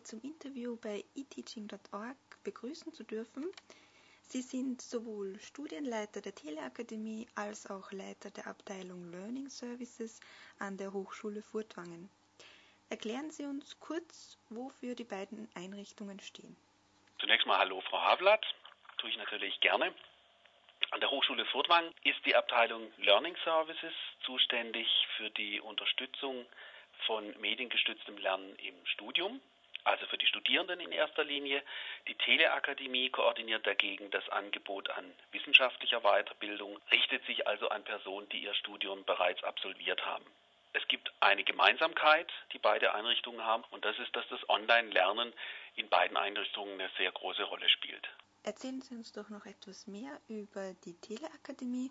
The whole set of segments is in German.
heute zum Interview bei eteaching.org begrüßen zu dürfen. Sie sind sowohl Studienleiter der Teleakademie als auch Leiter der Abteilung Learning Services an der Hochschule Furtwangen. Erklären Sie uns kurz, wofür die beiden Einrichtungen stehen. Zunächst mal Hallo Frau Havlat, tue ich natürlich gerne. An der Hochschule Furtwangen ist die Abteilung Learning Services zuständig für die Unterstützung von mediengestütztem Lernen im Studium also für die Studierenden in erster Linie. Die Teleakademie koordiniert dagegen das Angebot an wissenschaftlicher Weiterbildung, richtet sich also an Personen, die ihr Studium bereits absolviert haben. Es gibt eine Gemeinsamkeit, die beide Einrichtungen haben, und das ist, dass das Online-Lernen in beiden Einrichtungen eine sehr große Rolle spielt. Erzählen Sie uns doch noch etwas mehr über die Teleakademie.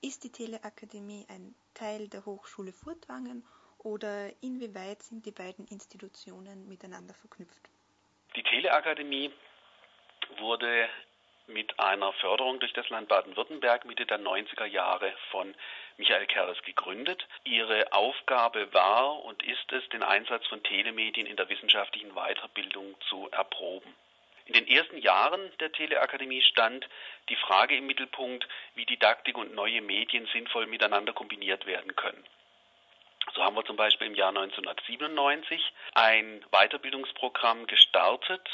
Ist die Teleakademie ein Teil der Hochschule Furtwangen oder inwieweit sind die beiden Institutionen miteinander verknüpft? Die Teleakademie wurde mit einer Förderung durch das Land Baden-Württemberg Mitte der 90er Jahre von Michael Keres gegründet. Ihre Aufgabe war und ist es, den Einsatz von Telemedien in der wissenschaftlichen Weiterbildung zu erproben. In den ersten Jahren der Teleakademie stand die Frage im Mittelpunkt, wie Didaktik und neue Medien sinnvoll miteinander kombiniert werden können. So haben wir zum Beispiel im Jahr 1997 ein Weiterbildungsprogramm gestartet.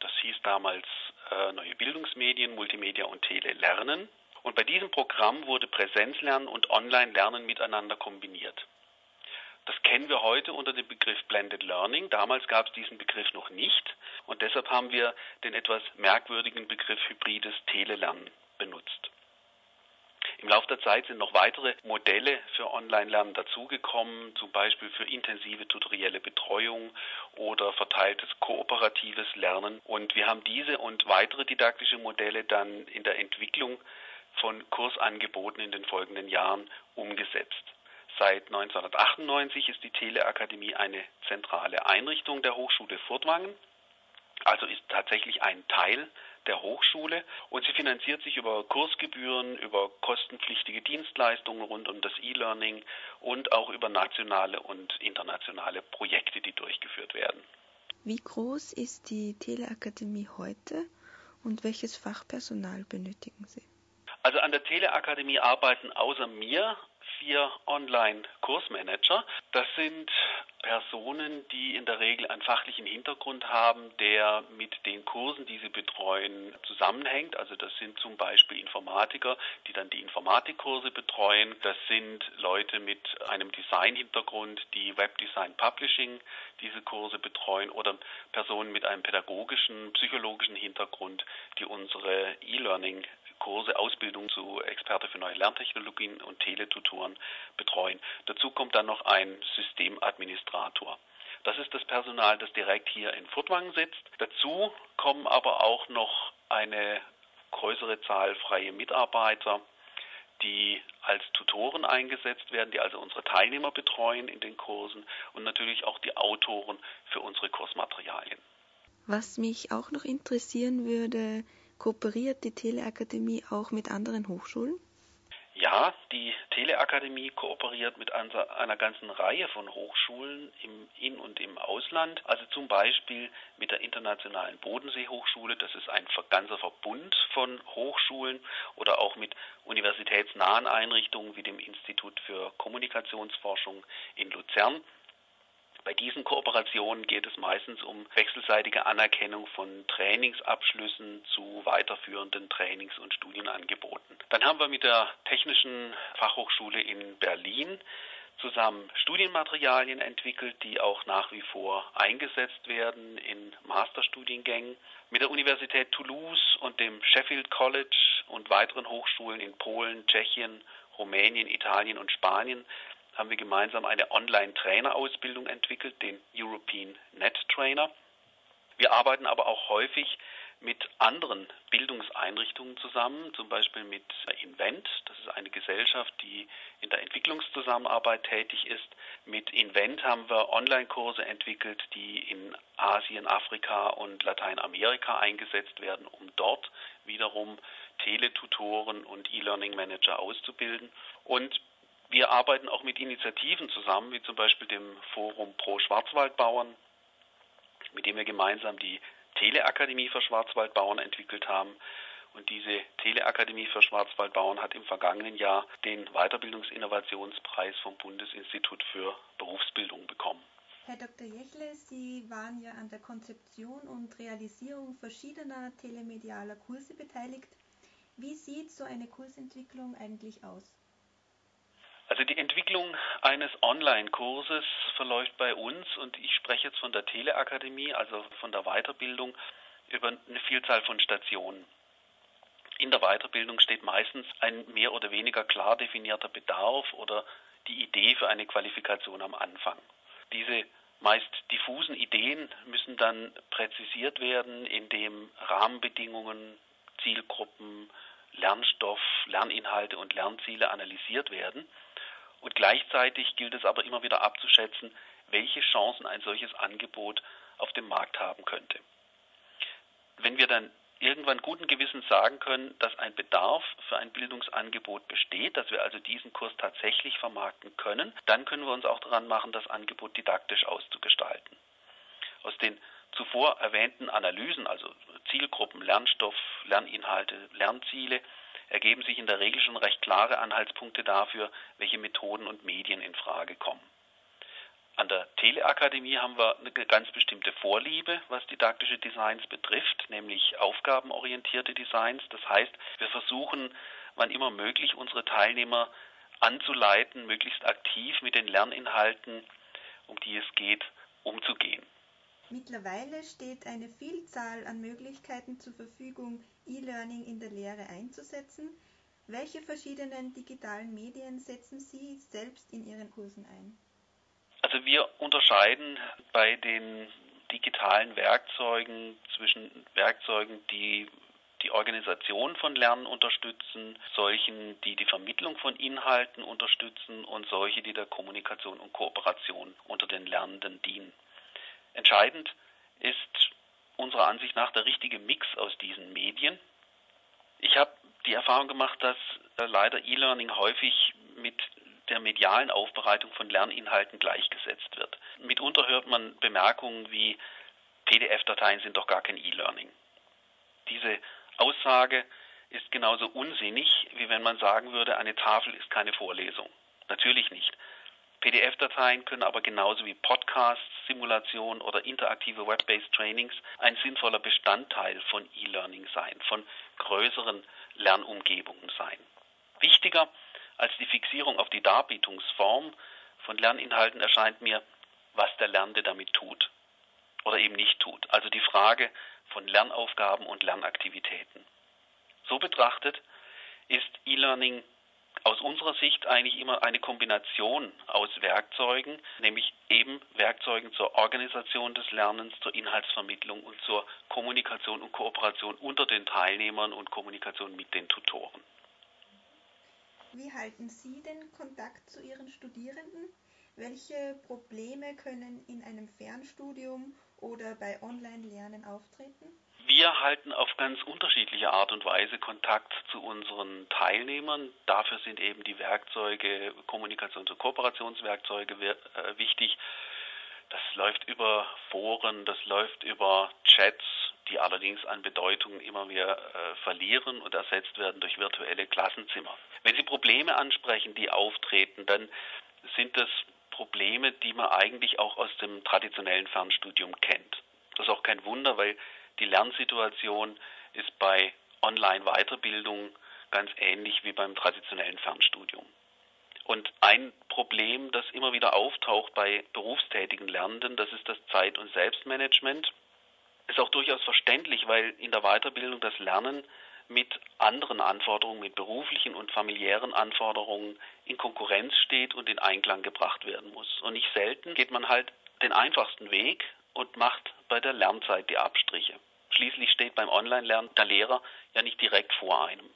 Das hieß damals äh, Neue Bildungsmedien, Multimedia und Tele lernen. Und bei diesem Programm wurde Präsenzlernen und Online-Lernen miteinander kombiniert. Das kennen wir heute unter dem Begriff Blended Learning. Damals gab es diesen Begriff noch nicht und deshalb haben wir den etwas merkwürdigen Begriff hybrides Telelernen benutzt. Im Laufe der Zeit sind noch weitere Modelle für Online-Lernen dazugekommen, zum Beispiel für intensive tutorielle Betreuung oder verteiltes kooperatives Lernen. Und wir haben diese und weitere didaktische Modelle dann in der Entwicklung von Kursangeboten in den folgenden Jahren umgesetzt. Seit 1998 ist die Teleakademie eine zentrale Einrichtung der Hochschule Furtwangen, also ist tatsächlich ein Teil der Hochschule und sie finanziert sich über Kursgebühren, über kostenpflichtige Dienstleistungen rund um das E-Learning und auch über nationale und internationale Projekte, die durchgeführt werden. Wie groß ist die Teleakademie heute und welches Fachpersonal benötigen Sie? Also an der Teleakademie arbeiten außer mir vier Online-Kursmanager. Das sind Personen, die in der Regel einen fachlichen Hintergrund haben, der mit den Kursen, die sie betreuen, zusammenhängt. Also das sind zum Beispiel Informatiker, die dann die Informatikkurse betreuen. Das sind Leute mit einem Design-Hintergrund, die Webdesign Publishing diese Kurse betreuen oder Personen mit einem pädagogischen, psychologischen Hintergrund, die unsere E-Learning Kurse, Ausbildung zu Experte für neue Lerntechnologien und Teletutoren betreuen. Dazu kommt dann noch ein Systemadministrator. Das ist das Personal, das direkt hier in Furtwangen sitzt. Dazu kommen aber auch noch eine größere Zahl freie Mitarbeiter, die als Tutoren eingesetzt werden, die also unsere Teilnehmer betreuen in den Kursen und natürlich auch die Autoren für unsere Kursmaterialien. Was mich auch noch interessieren würde, Kooperiert die Teleakademie auch mit anderen Hochschulen? Ja, die Teleakademie kooperiert mit einer ganzen Reihe von Hochschulen im In- und im Ausland. Also zum Beispiel mit der Internationalen Bodenseehochschule, das ist ein ganzer Verbund von Hochschulen oder auch mit universitätsnahen Einrichtungen wie dem Institut für Kommunikationsforschung in Luzern. Bei diesen Kooperationen geht es meistens um wechselseitige Anerkennung von Trainingsabschlüssen zu weiterführenden Trainings- und Studienangeboten. Dann haben wir mit der Technischen Fachhochschule in Berlin zusammen Studienmaterialien entwickelt, die auch nach wie vor eingesetzt werden in Masterstudiengängen. Mit der Universität Toulouse und dem Sheffield College und weiteren Hochschulen in Polen, Tschechien, Rumänien, Italien und Spanien haben wir gemeinsam eine Online-Trainer-Ausbildung entwickelt, den European Net Trainer. Wir arbeiten aber auch häufig mit anderen Bildungseinrichtungen zusammen, zum Beispiel mit Invent, das ist eine Gesellschaft, die in der Entwicklungszusammenarbeit tätig ist. Mit Invent haben wir Online-Kurse entwickelt, die in Asien, Afrika und Lateinamerika eingesetzt werden, um dort wiederum Teletutoren und E-Learning Manager auszubilden. Und wir arbeiten auch mit Initiativen zusammen, wie zum Beispiel dem Forum Pro Schwarzwaldbauern, mit dem wir gemeinsam die Teleakademie für Schwarzwaldbauern entwickelt haben. Und diese Teleakademie für Schwarzwaldbauern hat im vergangenen Jahr den Weiterbildungsinnovationspreis vom Bundesinstitut für Berufsbildung bekommen. Herr Dr. Jechle, Sie waren ja an der Konzeption und Realisierung verschiedener telemedialer Kurse beteiligt. Wie sieht so eine Kursentwicklung eigentlich aus? Also die Entwicklung eines Online-Kurses verläuft bei uns und ich spreche jetzt von der Teleakademie, also von der Weiterbildung, über eine Vielzahl von Stationen. In der Weiterbildung steht meistens ein mehr oder weniger klar definierter Bedarf oder die Idee für eine Qualifikation am Anfang. Diese meist diffusen Ideen müssen dann präzisiert werden, indem Rahmenbedingungen, Zielgruppen, Lernstoff, Lerninhalte und Lernziele analysiert werden. Und gleichzeitig gilt es aber immer wieder abzuschätzen, welche Chancen ein solches Angebot auf dem Markt haben könnte. Wenn wir dann irgendwann guten Gewissens sagen können, dass ein Bedarf für ein Bildungsangebot besteht, dass wir also diesen Kurs tatsächlich vermarkten können, dann können wir uns auch daran machen, das Angebot didaktisch auszugestalten. Aus den zuvor erwähnten Analysen, also Zielgruppen, Lernstoff, Lerninhalte, Lernziele, ergeben sich in der Regel schon recht klare Anhaltspunkte dafür, welche Methoden und Medien in Frage kommen. An der Teleakademie haben wir eine ganz bestimmte Vorliebe, was didaktische Designs betrifft, nämlich aufgabenorientierte Designs. Das heißt, wir versuchen, wann immer möglich, unsere Teilnehmer anzuleiten, möglichst aktiv mit den Lerninhalten, um die es geht, umzugehen. Mittlerweile steht eine Vielzahl an Möglichkeiten zur Verfügung, E-Learning in der Lehre einzusetzen. Welche verschiedenen digitalen Medien setzen Sie selbst in Ihren Kursen ein? Also wir unterscheiden bei den digitalen Werkzeugen zwischen Werkzeugen, die die Organisation von Lernen unterstützen, solchen, die die Vermittlung von Inhalten unterstützen und solche, die der Kommunikation und Kooperation unter den Lernenden dienen. Entscheidend ist unserer Ansicht nach der richtige Mix aus diesen Medien. Ich habe die Erfahrung gemacht, dass leider E-Learning häufig mit der medialen Aufbereitung von Lerninhalten gleichgesetzt wird. Mitunter hört man Bemerkungen wie PDF-Dateien sind doch gar kein E-Learning. Diese Aussage ist genauso unsinnig, wie wenn man sagen würde, eine Tafel ist keine Vorlesung. Natürlich nicht. PDF-Dateien können aber genauso wie Podcasts, Simulationen oder interaktive Web-based Trainings ein sinnvoller Bestandteil von E-Learning sein, von größeren Lernumgebungen sein. Wichtiger als die Fixierung auf die Darbietungsform von Lerninhalten erscheint mir, was der Lernende damit tut oder eben nicht tut. Also die Frage von Lernaufgaben und Lernaktivitäten. So betrachtet ist E-Learning aus unserer Sicht eigentlich immer eine Kombination aus Werkzeugen, nämlich eben Werkzeugen zur Organisation des Lernens, zur Inhaltsvermittlung und zur Kommunikation und Kooperation unter den Teilnehmern und Kommunikation mit den Tutoren. Wie halten Sie den Kontakt zu Ihren Studierenden? Welche Probleme können in einem Fernstudium oder bei Online-Lernen auftreten? Wir halten auf ganz unterschiedliche Art und Weise Kontakt zu unseren Teilnehmern. Dafür sind eben die Werkzeuge, Kommunikations- und Kooperationswerkzeuge äh, wichtig. Das läuft über Foren, das läuft über Chats, die allerdings an Bedeutung immer mehr äh, verlieren und ersetzt werden durch virtuelle Klassenzimmer. Wenn Sie Probleme ansprechen, die auftreten, dann sind das Probleme, die man eigentlich auch aus dem traditionellen Fernstudium kennt. Das ist auch kein Wunder, weil die Lernsituation ist bei Online-Weiterbildung ganz ähnlich wie beim traditionellen Fernstudium. Und ein Problem, das immer wieder auftaucht bei berufstätigen Lernenden, das ist das Zeit- und Selbstmanagement. Ist auch durchaus verständlich, weil in der Weiterbildung das Lernen mit anderen Anforderungen, mit beruflichen und familiären Anforderungen in Konkurrenz steht und in Einklang gebracht werden muss. Und nicht selten geht man halt den einfachsten Weg und macht bei der Lernzeit die Abstriche. Schließlich steht beim Online-Lernen der Lehrer ja nicht direkt vor einem.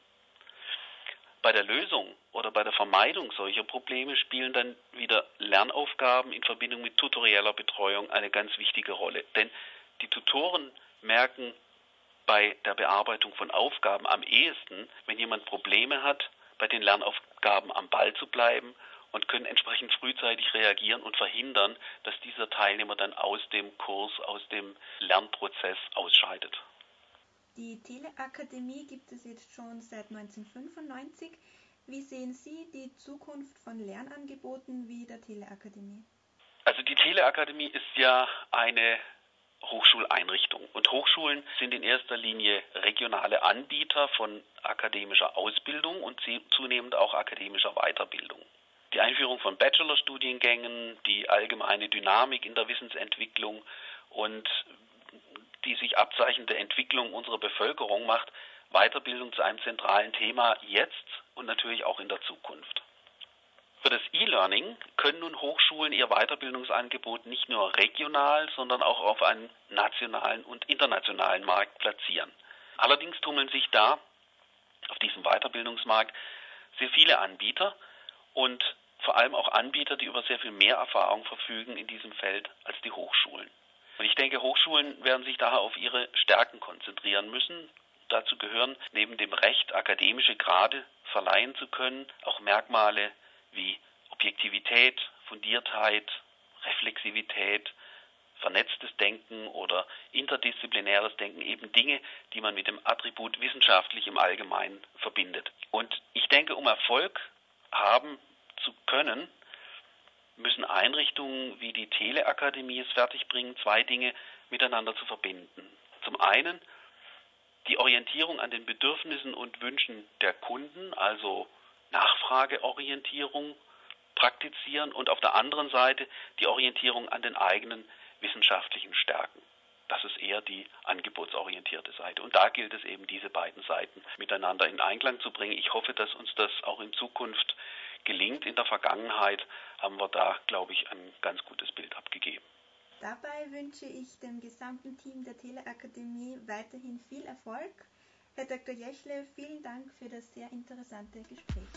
Bei der Lösung oder bei der Vermeidung solcher Probleme spielen dann wieder Lernaufgaben in Verbindung mit tutorieller Betreuung eine ganz wichtige Rolle. Denn die Tutoren merken bei der Bearbeitung von Aufgaben am ehesten, wenn jemand Probleme hat, bei den Lernaufgaben am Ball zu bleiben und können entsprechend frühzeitig reagieren und verhindern, dass dieser Teilnehmer dann aus dem Kurs, aus dem Lernprozess ausscheidet. Die Teleakademie gibt es jetzt schon seit 1995. Wie sehen Sie die Zukunft von Lernangeboten wie der Teleakademie? Also die Teleakademie ist ja eine Hochschuleinrichtung. Und Hochschulen sind in erster Linie regionale Anbieter von akademischer Ausbildung und zunehmend auch akademischer Weiterbildung. Die Einführung von Bachelorstudiengängen, die allgemeine Dynamik in der Wissensentwicklung und die sich abzeichnende Entwicklung unserer Bevölkerung macht Weiterbildung zu einem zentralen Thema jetzt und natürlich auch in der Zukunft. Für das E-Learning können nun Hochschulen ihr Weiterbildungsangebot nicht nur regional, sondern auch auf einem nationalen und internationalen Markt platzieren. Allerdings tummeln sich da auf diesem Weiterbildungsmarkt sehr viele Anbieter und vor allem auch Anbieter, die über sehr viel mehr Erfahrung verfügen in diesem Feld als die Hochschulen. Und ich denke, Hochschulen werden sich daher auf ihre Stärken konzentrieren müssen. Dazu gehören neben dem Recht, akademische Grade verleihen zu können, auch Merkmale wie Objektivität, Fundiertheit, Reflexivität, vernetztes Denken oder interdisziplinäres Denken, eben Dinge, die man mit dem Attribut wissenschaftlich im Allgemeinen verbindet. Und ich denke, um Erfolg haben zu können, müssen Einrichtungen wie die Teleakademie es fertigbringen, zwei Dinge miteinander zu verbinden. Zum einen die Orientierung an den Bedürfnissen und Wünschen der Kunden, also Nachfrageorientierung praktizieren und auf der anderen Seite die Orientierung an den eigenen wissenschaftlichen Stärken. Das ist eher die angebotsorientierte Seite. Und da gilt es eben, diese beiden Seiten miteinander in Einklang zu bringen. Ich hoffe, dass uns das auch in Zukunft gelingt. In der Vergangenheit haben wir da, glaube ich, ein ganz gutes Bild abgegeben. Dabei wünsche ich dem gesamten Team der Teleakademie weiterhin viel Erfolg. Herr Dr. Jeschle, vielen Dank für das sehr interessante Gespräch.